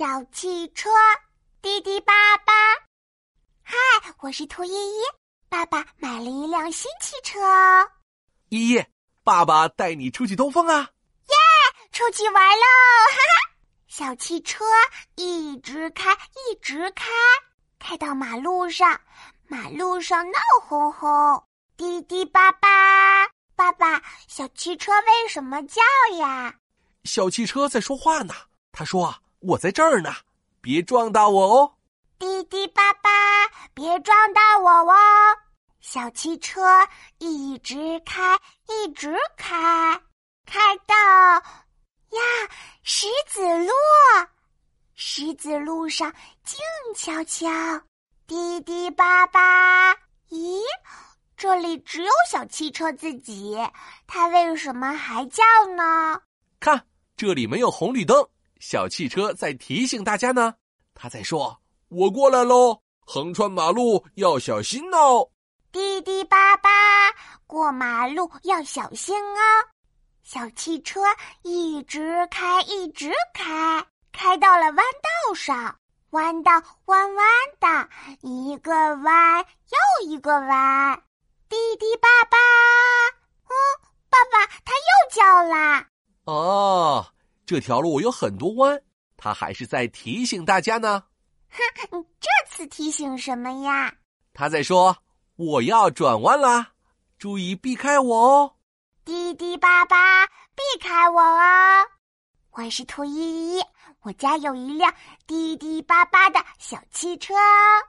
小汽车滴滴叭叭，嗨，我是兔依依。爸爸买了一辆新汽车哦。依依，爸爸带你出去兜风啊！耶，出去玩喽！哈哈，小汽车一直开，一直开，开到马路上，马路上闹哄哄，滴滴叭叭。爸爸，小汽车为什么叫呀？小汽车在说话呢。他说。我在这儿呢，别撞到我哦！滴滴叭叭，别撞到我哦！小汽车一直开，一直开，开到呀石子路。石子路上静悄悄，滴滴叭叭。咦，这里只有小汽车自己，它为什么还叫呢？看，这里没有红绿灯。小汽车在提醒大家呢，他在说：“我过来喽，横穿马路要小心哦。”滴滴叭叭，过马路要小心哦。小汽车一直开，一直开，开到了弯道上，弯道弯弯的，一个弯又一个弯。滴滴叭叭，嗯，爸爸他又叫啦。哦。这条路有很多弯，他还是在提醒大家呢。哼，这次提醒什么呀？他在说我要转弯啦，注意避开我哦。滴滴叭叭，避开我哦！我是兔依依，我家有一辆滴滴叭叭的小汽车哦。